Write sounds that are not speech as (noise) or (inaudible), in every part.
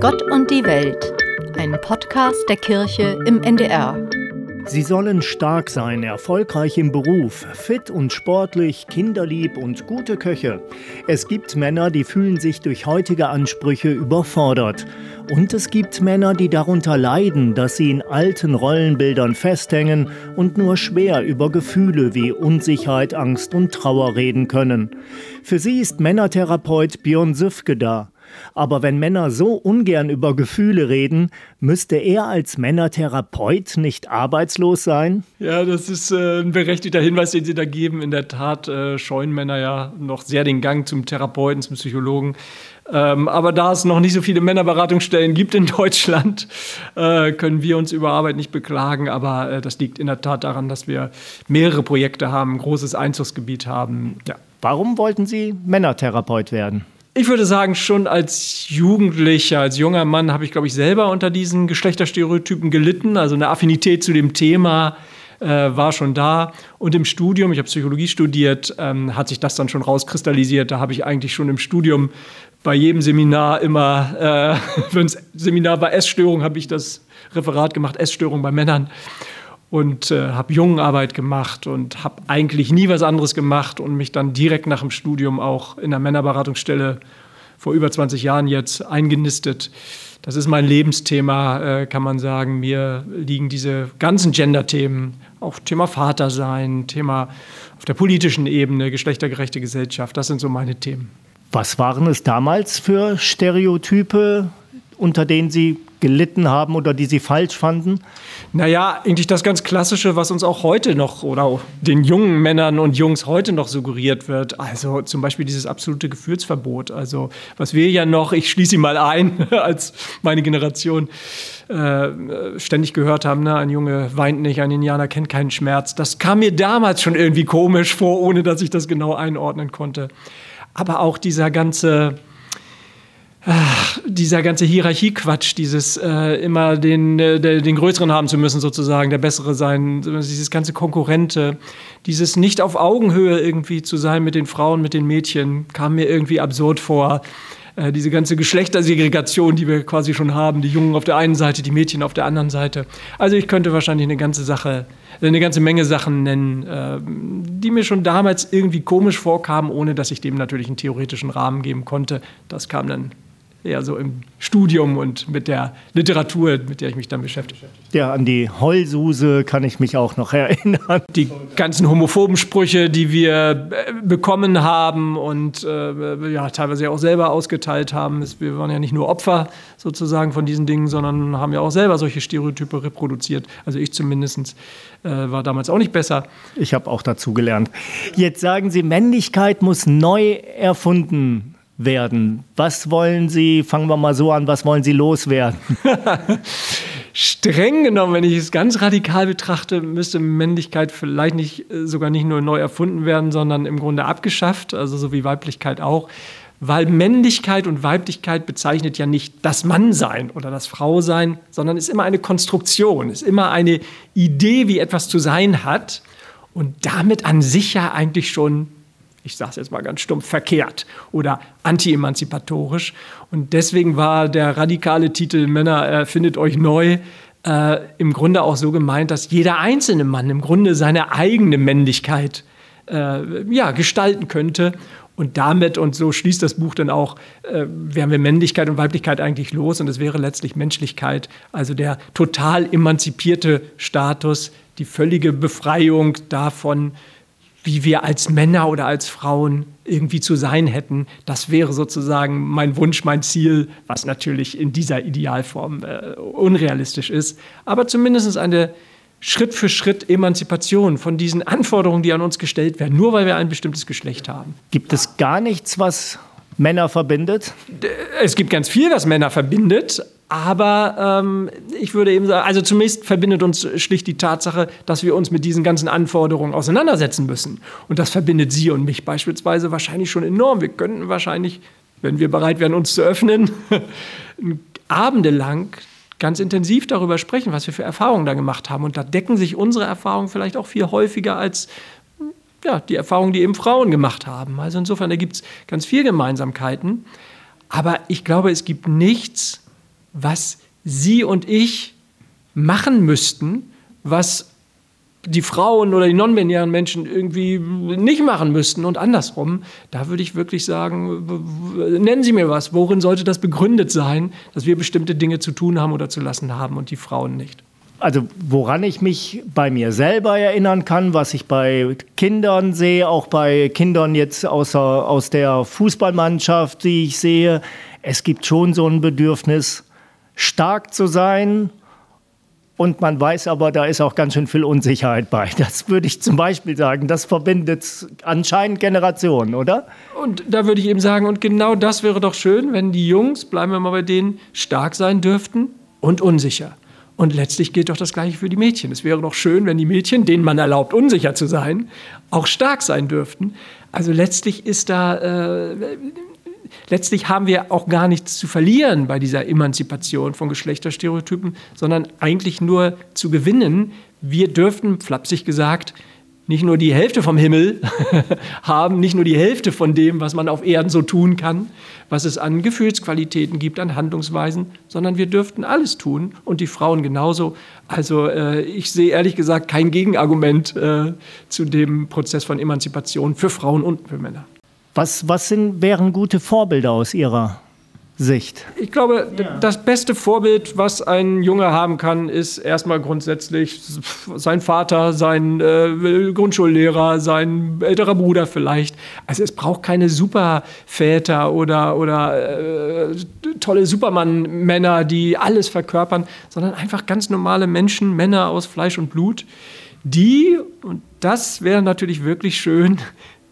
Gott und die Welt, ein Podcast der Kirche im NDR. Sie sollen stark sein, erfolgreich im Beruf, fit und sportlich, kinderlieb und gute Köche. Es gibt Männer, die fühlen sich durch heutige Ansprüche überfordert. Und es gibt Männer, die darunter leiden, dass sie in alten Rollenbildern festhängen und nur schwer über Gefühle wie Unsicherheit, Angst und Trauer reden können. Für sie ist Männertherapeut Björn Süfke da. Aber wenn Männer so ungern über Gefühle reden, müsste er als Männertherapeut nicht arbeitslos sein? Ja, das ist äh, ein berechtigter Hinweis, den Sie da geben. In der Tat äh, scheuen Männer ja noch sehr den Gang zum Therapeuten, zum Psychologen. Ähm, aber da es noch nicht so viele Männerberatungsstellen gibt in (laughs) Deutschland, äh, können wir uns über Arbeit nicht beklagen. Aber äh, das liegt in der Tat daran, dass wir mehrere Projekte haben, ein großes Einzugsgebiet haben. Ja. Warum wollten Sie Männertherapeut werden? Ich würde sagen, schon als Jugendlicher, als junger Mann habe ich, glaube ich, selber unter diesen Geschlechterstereotypen gelitten. Also eine Affinität zu dem Thema äh, war schon da. Und im Studium, ich habe Psychologie studiert, ähm, hat sich das dann schon rauskristallisiert. Da habe ich eigentlich schon im Studium bei jedem Seminar immer, äh, (laughs) wenn es Seminar war Essstörung, habe ich das Referat gemacht, Essstörung bei Männern und äh, habe Jungenarbeit gemacht und habe eigentlich nie was anderes gemacht und mich dann direkt nach dem Studium auch in der Männerberatungsstelle vor über 20 Jahren jetzt eingenistet. Das ist mein Lebensthema, äh, kann man sagen. Mir liegen diese ganzen Gender-Themen, auch Thema Vatersein, Thema auf der politischen Ebene, geschlechtergerechte Gesellschaft, das sind so meine Themen. Was waren es damals für Stereotype, unter denen Sie gelitten haben oder die Sie falsch fanden? Naja, eigentlich das ganz Klassische, was uns auch heute noch oder auch den jungen Männern und Jungs heute noch suggeriert wird. Also zum Beispiel dieses absolute Gefühlsverbot. Also was wir ja noch, ich schließe ihn mal ein, (laughs) als meine Generation äh, ständig gehört haben, ne? ein Junge weint nicht, ein Indianer kennt keinen Schmerz. Das kam mir damals schon irgendwie komisch vor, ohne dass ich das genau einordnen konnte. Aber auch dieser ganze Ach, dieser ganze Hierarchiequatsch, dieses äh, immer den, äh, den Größeren haben zu müssen, sozusagen, der Bessere sein, dieses ganze Konkurrente, dieses nicht auf Augenhöhe irgendwie zu sein mit den Frauen, mit den Mädchen, kam mir irgendwie absurd vor. Äh, diese ganze Geschlechtersegregation, die wir quasi schon haben, die Jungen auf der einen Seite, die Mädchen auf der anderen Seite. Also ich könnte wahrscheinlich eine ganze Sache, eine ganze Menge Sachen nennen, äh, die mir schon damals irgendwie komisch vorkamen, ohne dass ich dem natürlich einen theoretischen Rahmen geben konnte. Das kam dann eher so im Studium und mit der Literatur, mit der ich mich dann beschäftige. Ja, an die Heulsuse kann ich mich auch noch (laughs) erinnern. Die ganzen homophoben Sprüche, die wir äh, bekommen haben und äh, ja, teilweise auch selber ausgeteilt haben. Wir waren ja nicht nur Opfer sozusagen von diesen Dingen, sondern haben ja auch selber solche Stereotype reproduziert. Also ich zumindest äh, war damals auch nicht besser. Ich habe auch dazu gelernt. Jetzt sagen Sie, Männlichkeit muss neu erfunden werden. Was wollen Sie, fangen wir mal so an, was wollen Sie loswerden? (laughs) Streng genommen, wenn ich es ganz radikal betrachte, müsste Männlichkeit vielleicht nicht äh, sogar nicht nur neu erfunden werden, sondern im Grunde abgeschafft, also so wie Weiblichkeit auch. Weil Männlichkeit und Weiblichkeit bezeichnet ja nicht das Mannsein oder das Frausein, sondern ist immer eine Konstruktion, ist immer eine Idee, wie etwas zu sein hat und damit an sich ja eigentlich schon ich sage es jetzt mal ganz stumpf, verkehrt oder anti-emanzipatorisch. Und deswegen war der radikale Titel Männer erfindet euch neu äh, im Grunde auch so gemeint, dass jeder einzelne Mann im Grunde seine eigene Männlichkeit äh, ja, gestalten könnte. Und damit, und so schließt das Buch dann auch, äh, wären wir Männlichkeit und Weiblichkeit eigentlich los und es wäre letztlich Menschlichkeit, also der total emanzipierte Status, die völlige Befreiung davon, wie wir als Männer oder als Frauen irgendwie zu sein hätten. Das wäre sozusagen mein Wunsch, mein Ziel, was natürlich in dieser Idealform äh, unrealistisch ist, aber zumindest eine Schritt für Schritt Emanzipation von diesen Anforderungen, die an uns gestellt werden, nur weil wir ein bestimmtes Geschlecht haben. Gibt es gar nichts, was Männer verbindet? Es gibt ganz viel, was Männer verbindet, aber ähm, ich würde eben sagen, also zunächst verbindet uns schlicht die Tatsache, dass wir uns mit diesen ganzen Anforderungen auseinandersetzen müssen. Und das verbindet Sie und mich beispielsweise wahrscheinlich schon enorm. Wir könnten wahrscheinlich, wenn wir bereit wären, uns zu öffnen, (laughs) abendelang ganz intensiv darüber sprechen, was wir für Erfahrungen da gemacht haben. Und da decken sich unsere Erfahrungen vielleicht auch viel häufiger als ja, die Erfahrungen, die eben Frauen gemacht haben. Also insofern, da gibt es ganz viele Gemeinsamkeiten. Aber ich glaube, es gibt nichts, was Sie und ich machen müssten, was die Frauen oder die non-binären Menschen irgendwie nicht machen müssten und andersrum. Da würde ich wirklich sagen, nennen Sie mir was, worin sollte das begründet sein, dass wir bestimmte Dinge zu tun haben oder zu lassen haben und die Frauen nicht? Also woran ich mich bei mir selber erinnern kann, was ich bei Kindern sehe, auch bei Kindern jetzt außer, aus der Fußballmannschaft, die ich sehe, es gibt schon so ein Bedürfnis, stark zu sein, und man weiß aber, da ist auch ganz schön viel Unsicherheit bei. Das würde ich zum Beispiel sagen. Das verbindet anscheinend Generationen, oder? Und da würde ich eben sagen, und genau das wäre doch schön, wenn die Jungs, bleiben wir mal bei denen, stark sein dürften und unsicher. Und letztlich gilt doch das Gleiche für die Mädchen. Es wäre doch schön, wenn die Mädchen, denen man erlaubt, unsicher zu sein, auch stark sein dürften. Also letztlich ist da äh, letztlich haben wir auch gar nichts zu verlieren bei dieser Emanzipation von Geschlechterstereotypen, sondern eigentlich nur zu gewinnen. Wir dürften, flapsig gesagt, nicht nur die Hälfte vom Himmel (laughs) haben, nicht nur die Hälfte von dem, was man auf Erden so tun kann, was es an Gefühlsqualitäten gibt, an Handlungsweisen, sondern wir dürften alles tun und die Frauen genauso. Also äh, ich sehe ehrlich gesagt kein Gegenargument äh, zu dem Prozess von Emanzipation für Frauen und für Männer. Was, was sind, wären gute Vorbilder aus Ihrer Sicht? Ich glaube, ja. das beste Vorbild, was ein Junge haben kann, ist erstmal grundsätzlich sein Vater, sein äh, Grundschullehrer, sein älterer Bruder vielleicht. Also es braucht keine Superväter oder, oder äh, tolle Superman-Männer, die alles verkörpern, sondern einfach ganz normale Menschen, Männer aus Fleisch und Blut, die, und das wäre natürlich wirklich schön,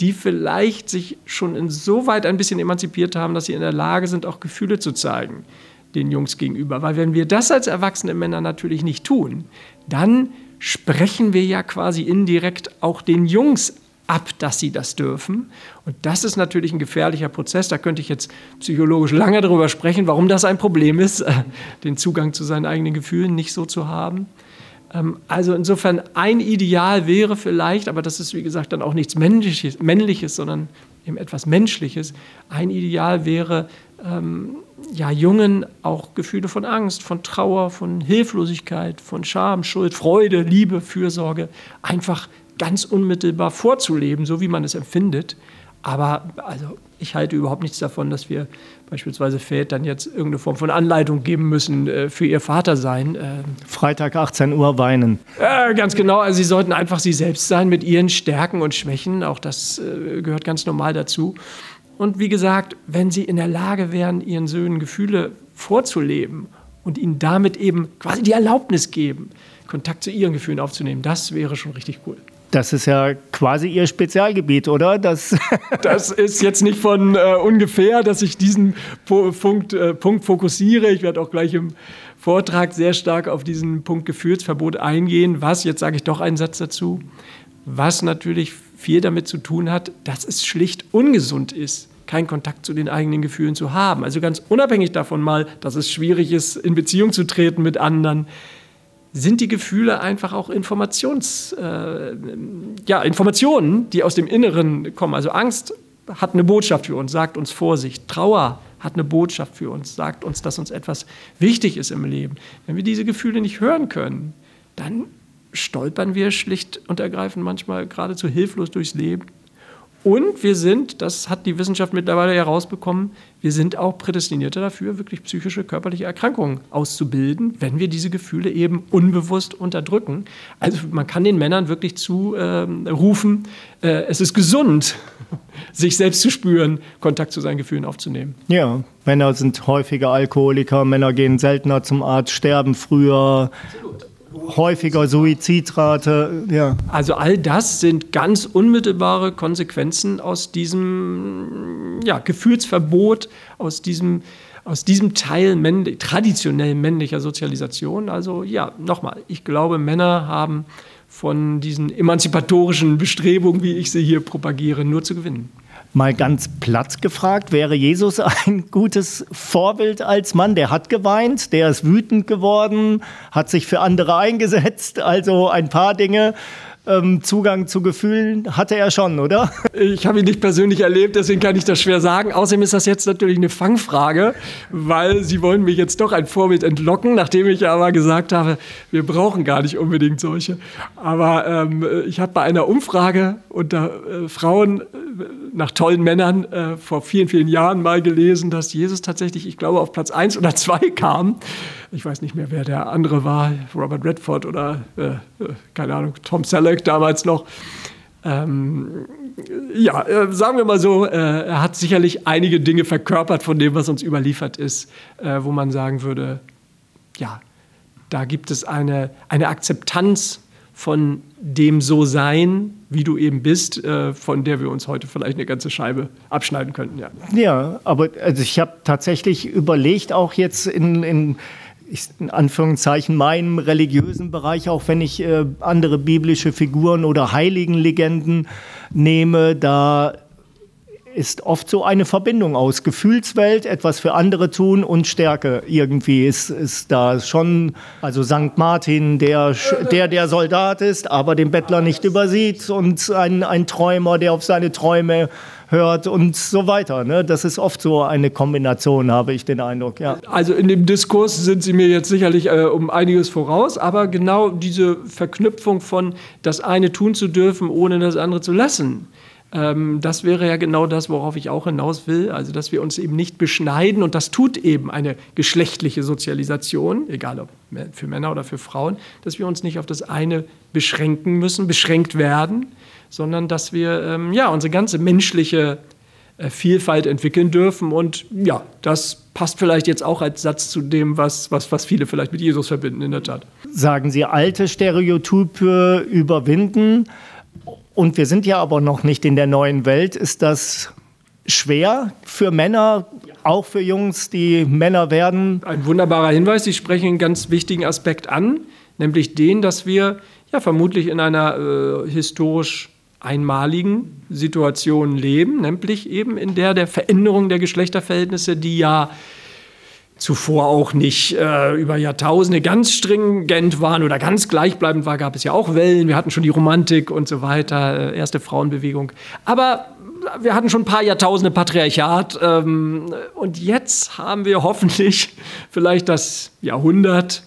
die vielleicht sich schon insoweit ein bisschen emanzipiert haben, dass sie in der Lage sind, auch Gefühle zu zeigen den Jungs gegenüber. Weil wenn wir das als erwachsene Männer natürlich nicht tun, dann sprechen wir ja quasi indirekt auch den Jungs ab, dass sie das dürfen. Und das ist natürlich ein gefährlicher Prozess. Da könnte ich jetzt psychologisch lange darüber sprechen, warum das ein Problem ist, (laughs) den Zugang zu seinen eigenen Gefühlen nicht so zu haben. Ähm, also insofern ein Ideal wäre vielleicht, aber das ist wie gesagt dann auch nichts Männliches, Männliches sondern eben etwas Menschliches. Ein Ideal wäre, ähm, ja, Jungen auch Gefühle von Angst, von Trauer, von Hilflosigkeit, von Scham, Schuld, Freude, Liebe, Fürsorge einfach ganz unmittelbar vorzuleben, so wie man es empfindet. Aber also ich halte überhaupt nichts davon, dass wir beispielsweise Vätern jetzt irgendeine Form von Anleitung geben müssen äh, für ihr Vatersein. Äh, Freitag 18 Uhr weinen. Äh, ganz genau. Also sie sollten einfach sie selbst sein mit ihren Stärken und Schwächen. Auch das äh, gehört ganz normal dazu. Und wie gesagt, wenn sie in der Lage wären, ihren Söhnen Gefühle vorzuleben und ihnen damit eben quasi die Erlaubnis geben, Kontakt zu ihren Gefühlen aufzunehmen, das wäre schon richtig cool. Das ist ja quasi Ihr Spezialgebiet, oder? Das, (laughs) das ist jetzt nicht von äh, ungefähr, dass ich diesen Punkt, äh, Punkt fokussiere. Ich werde auch gleich im Vortrag sehr stark auf diesen Punkt Gefühlsverbot eingehen. Was, jetzt sage ich doch einen Satz dazu, was natürlich viel damit zu tun hat, dass es schlicht ungesund ist keinen Kontakt zu den eigenen Gefühlen zu haben. Also ganz unabhängig davon mal, dass es schwierig ist, in Beziehung zu treten mit anderen, sind die Gefühle einfach auch Informations, äh, ja, Informationen, die aus dem Inneren kommen. Also Angst hat eine Botschaft für uns, sagt uns Vorsicht. Trauer hat eine Botschaft für uns, sagt uns, dass uns etwas wichtig ist im Leben. Wenn wir diese Gefühle nicht hören können, dann stolpern wir schlicht und ergreifend manchmal geradezu hilflos durchs Leben und wir sind, das hat die Wissenschaft mittlerweile herausbekommen, wir sind auch prädestinierte dafür, wirklich psychische, körperliche Erkrankungen auszubilden, wenn wir diese Gefühle eben unbewusst unterdrücken. Also man kann den Männern wirklich zurufen, ähm, äh, es ist gesund, (laughs) sich selbst zu spüren, Kontakt zu seinen Gefühlen aufzunehmen. Ja, Männer sind häufiger Alkoholiker, Männer gehen seltener zum Arzt, sterben früher. Absolut häufiger Suizidrate. Ja. Also all das sind ganz unmittelbare Konsequenzen aus diesem ja, Gefühlsverbot, aus diesem, aus diesem Teil männlich, traditionell männlicher Sozialisation. Also ja, nochmal, ich glaube, Männer haben von diesen emanzipatorischen Bestrebungen, wie ich sie hier propagiere, nur zu gewinnen. Mal ganz platt gefragt, wäre Jesus (laughs) ein gutes Vorbild als Mann? Der hat geweint, der ist wütend geworden, hat sich für andere eingesetzt, also ein paar Dinge. ähm, Zugang zu Gefühlen hatte er schon, oder? Ich habe ihn nicht persönlich erlebt, deswegen kann ich das schwer sagen. Außerdem ist das jetzt natürlich eine Fangfrage, weil Sie wollen mich jetzt doch ein Vorbild entlocken, nachdem ich aber gesagt habe, wir brauchen gar nicht unbedingt solche. Aber ähm, ich habe bei einer Umfrage unter äh, Frauen nach tollen Männern äh, vor vielen, vielen Jahren mal gelesen, dass Jesus tatsächlich, ich glaube, auf Platz 1 oder 2 kam. Ich weiß nicht mehr, wer der andere war, Robert Redford oder, äh, äh keine Ahnung, Tom Selleck damals noch. Ähm, ja, äh, sagen wir mal so, äh, er hat sicherlich einige Dinge verkörpert von dem, was uns überliefert ist, äh, wo man sagen würde, ja, da gibt es eine, eine Akzeptanz von dem So-Sein, wie du eben bist, äh, von der wir uns heute vielleicht eine ganze Scheibe abschneiden könnten. Ja, ja aber also ich habe tatsächlich überlegt, auch jetzt in, in in Anführungszeichen meinem religiösen Bereich, auch wenn ich äh, andere biblische Figuren oder Heiligenlegenden nehme, da ist oft so eine Verbindung aus Gefühlswelt, etwas für andere tun und Stärke irgendwie ist, ist da schon, also St. Martin, der, der der Soldat ist, aber den Bettler nicht übersieht und ein, ein Träumer, der auf seine Träume hört und so weiter. Ne? Das ist oft so eine Kombination, habe ich den Eindruck. Ja. Also in dem Diskurs sind Sie mir jetzt sicherlich äh, um einiges voraus, aber genau diese Verknüpfung von das eine tun zu dürfen, ohne das andere zu lassen. Ähm, das wäre ja genau das, worauf ich auch hinaus will. Also, dass wir uns eben nicht beschneiden und das tut eben eine geschlechtliche Sozialisation, egal ob für Männer oder für Frauen, dass wir uns nicht auf das eine beschränken müssen, beschränkt werden, sondern dass wir ähm, ja, unsere ganze menschliche äh, Vielfalt entwickeln dürfen. Und ja, das passt vielleicht jetzt auch als Satz zu dem, was, was, was viele vielleicht mit Jesus verbinden, in der Tat. Sagen Sie, alte Stereotype überwinden. Und wir sind ja aber noch nicht in der neuen Welt. Ist das schwer für Männer, auch für Jungs, die Männer werden? Ein wunderbarer Hinweis. Sie sprechen einen ganz wichtigen Aspekt an, nämlich den, dass wir ja vermutlich in einer äh, historisch einmaligen Situation leben, nämlich eben in der der Veränderung der Geschlechterverhältnisse, die ja zuvor auch nicht äh, über Jahrtausende ganz stringent waren oder ganz gleichbleibend war, gab es ja auch Wellen. Wir hatten schon die Romantik und so weiter, äh, erste Frauenbewegung. Aber wir hatten schon ein paar Jahrtausende Patriarchat ähm, und jetzt haben wir hoffentlich vielleicht das Jahrhundert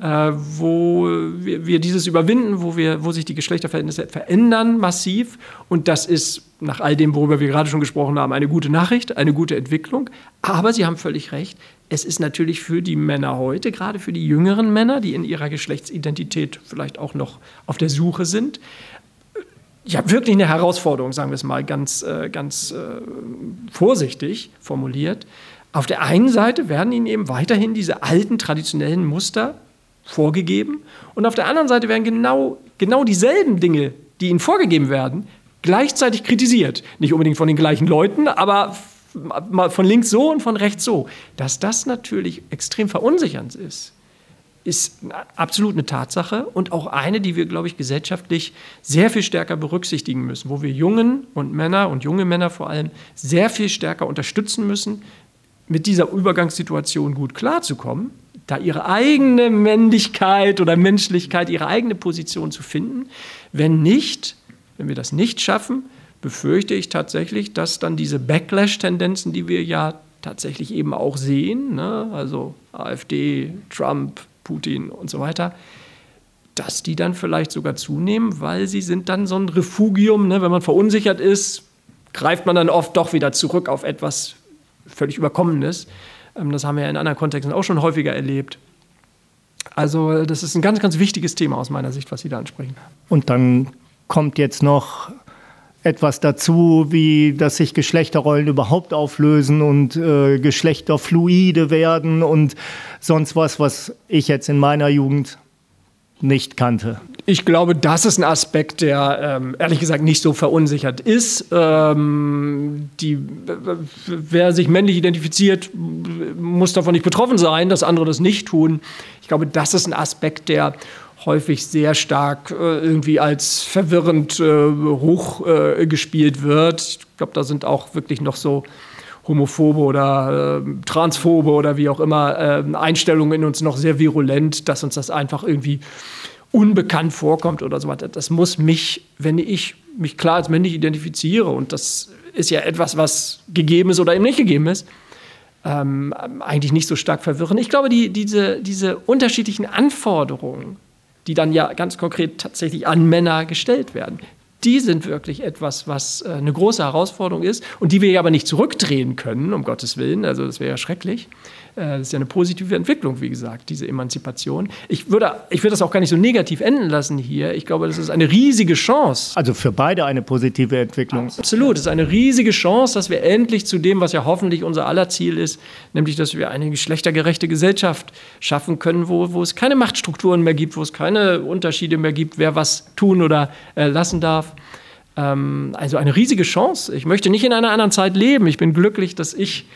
äh, wo wir, wir, dieses überwinden, wo, wir, wo sich die Geschlechterverhältnisse verändern massiv. Und das ist nach all dem, worüber wir gerade schon gesprochen haben, eine gute Nachricht, eine gute Entwicklung. Aber Sie haben völlig recht, es ist natürlich für die Männer heute, gerade für die jüngeren Männer, die in ihrer Geschlechtsidentität vielleicht auch noch auf der Suche sind, ja, wirklich eine Herausforderung, sagen wir es mal ganz, äh, ganz äh, vorsichtig formuliert. Auf der einen Seite werden ihnen eben weiterhin diese alten traditionellen Muster vorgegeben. Und auf der anderen Seite werden genau, genau dieselben Dinge, die ihnen vorgegeben werden, gleichzeitig kritisiert. Nicht unbedingt von den gleichen Leuten, aber von links so und von rechts so. Dass das natürlich extrem verunsichernd ist, ist absolut eine Tatsache und auch eine, die wir, glaube ich, gesellschaftlich sehr viel stärker berücksichtigen müssen, wo wir Jungen und Männer und junge Männer vor allem sehr viel stärker unterstützen müssen, mit dieser Übergangssituation gut klarzukommen da ihre eigene Männlichkeit oder Menschlichkeit, ihre eigene Position zu finden. Wenn nicht, wenn wir das nicht schaffen, befürchte ich tatsächlich, dass dann diese Backlash-Tendenzen, die wir ja tatsächlich eben auch sehen, ne, also AfD, Trump, Putin und so weiter, dass die dann vielleicht sogar zunehmen, weil sie sind dann so ein Refugium. Ne, wenn man verunsichert ist, greift man dann oft doch wieder zurück auf etwas völlig Überkommenes. Ähm, das haben wir ja in anderen Kontexten auch schon häufiger erlebt. Also das ist ein ganz, ganz wichtiges Thema aus meiner Sicht, was Sie da ansprechen. Und dann kommt jetzt noch etwas dazu, wie dass sich Geschlechterrollen überhaupt auflösen und äh, Geschlechter werden und sonst was, was ich jetzt in meiner Jugend nicht kannte. Ich glaube, das ist ein Aspekt, der ähm, ehrlich gesagt nicht so verunsichert ist. Ähm, die, wer sich männlich identifiziert, muss davon nicht betroffen sein, dass andere das nicht tun. Ich glaube, das ist ein Aspekt, der häufig sehr stark äh, irgendwie als verwirrend äh, hoch äh, wird. Ich glaube, da sind auch wirklich noch so homophobe oder äh, transphobe oder wie auch immer äh, Einstellungen in uns noch sehr virulent, dass uns das einfach irgendwie unbekannt vorkommt oder so weiter. Das muss mich, wenn ich mich klar als männlich identifiziere, und das ist ja etwas, was gegeben ist oder eben nicht gegeben ist, ähm, eigentlich nicht so stark verwirren. Ich glaube, die, diese, diese unterschiedlichen Anforderungen, die dann ja ganz konkret tatsächlich an Männer gestellt werden, die sind wirklich etwas, was äh, eine große Herausforderung ist und die wir aber nicht zurückdrehen können, um Gottes Willen. Also das wäre ja schrecklich. Äh, das ist ja eine positive Entwicklung, wie gesagt, diese Emanzipation. Ich würde, ich würde das auch gar nicht so negativ enden lassen hier. Ich glaube, das ist eine riesige Chance. Also für beide eine positive Entwicklung. Absolut. Es ist eine riesige Chance, dass wir endlich zu dem, was ja hoffentlich unser aller Ziel ist, nämlich, dass wir eine geschlechtergerechte Gesellschaft schaffen können, wo, wo es keine Machtstrukturen mehr gibt, wo es keine Unterschiede mehr gibt, wer was tun oder äh, lassen darf ähm, also eine riesige Chance. Ich möchte nicht in einer anderen Zeit leben. Ich bin glücklich, dass ich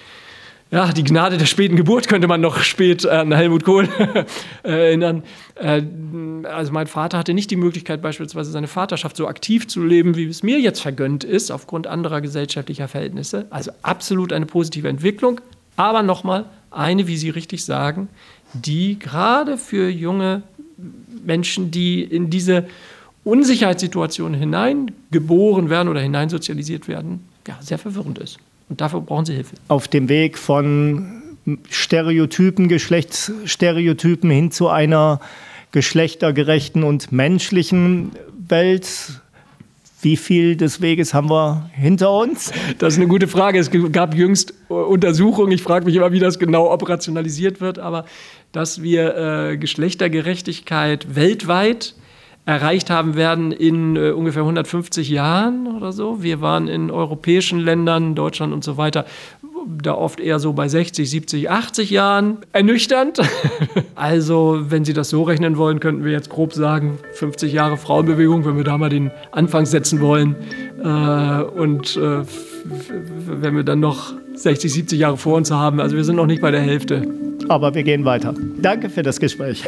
ja, die Gnade der späten Geburt könnte man noch spät an Helmut Kohl (laughs) erinnern. Äh, also mein Vater hatte nicht die Möglichkeit, beispielsweise seine Vaterschaft so aktiv zu leben, wie es mir jetzt vergönnt ist, aufgrund anderer gesellschaftlicher Verhältnisse. Also absolut eine positive Entwicklung. Aber nochmal, eine, wie Sie richtig sagen, die gerade für junge Menschen, die in diese Unsicherheitssituation hineingeboren werden oder hineinsozialisiert werden, ja, sehr verwirrend ist. Und dafür brauchen sie Hilfe. Auf dem Weg von Stereotypen, Geschlechtsstereotypen hin zu einer geschlechtergerechten und menschlichen Welt. Wie viel des Weges haben wir hinter uns? Das ist eine gute Frage. Es gab jüngst Untersuchungen. Ich frage mich immer, wie das genau operationalisiert wird. Aber dass wir äh, Geschlechtergerechtigkeit weltweit erreicht haben werden in äh, ungefähr 150 Jahren oder so. Wir waren in europäischen Ländern, Deutschland und so weiter, da oft eher so bei 60, 70, 80 Jahren ernüchternd. (laughs) also, wenn Sie das so rechnen wollen, könnten wir jetzt grob sagen, 50 Jahre Frauenbewegung, wenn wir da mal den Anfang setzen wollen. Äh, und äh, wenn wir dann noch 60, 70 Jahre vor uns haben, also wir sind noch nicht bei der Hälfte. Aber wir gehen weiter. Danke für das Gespräch.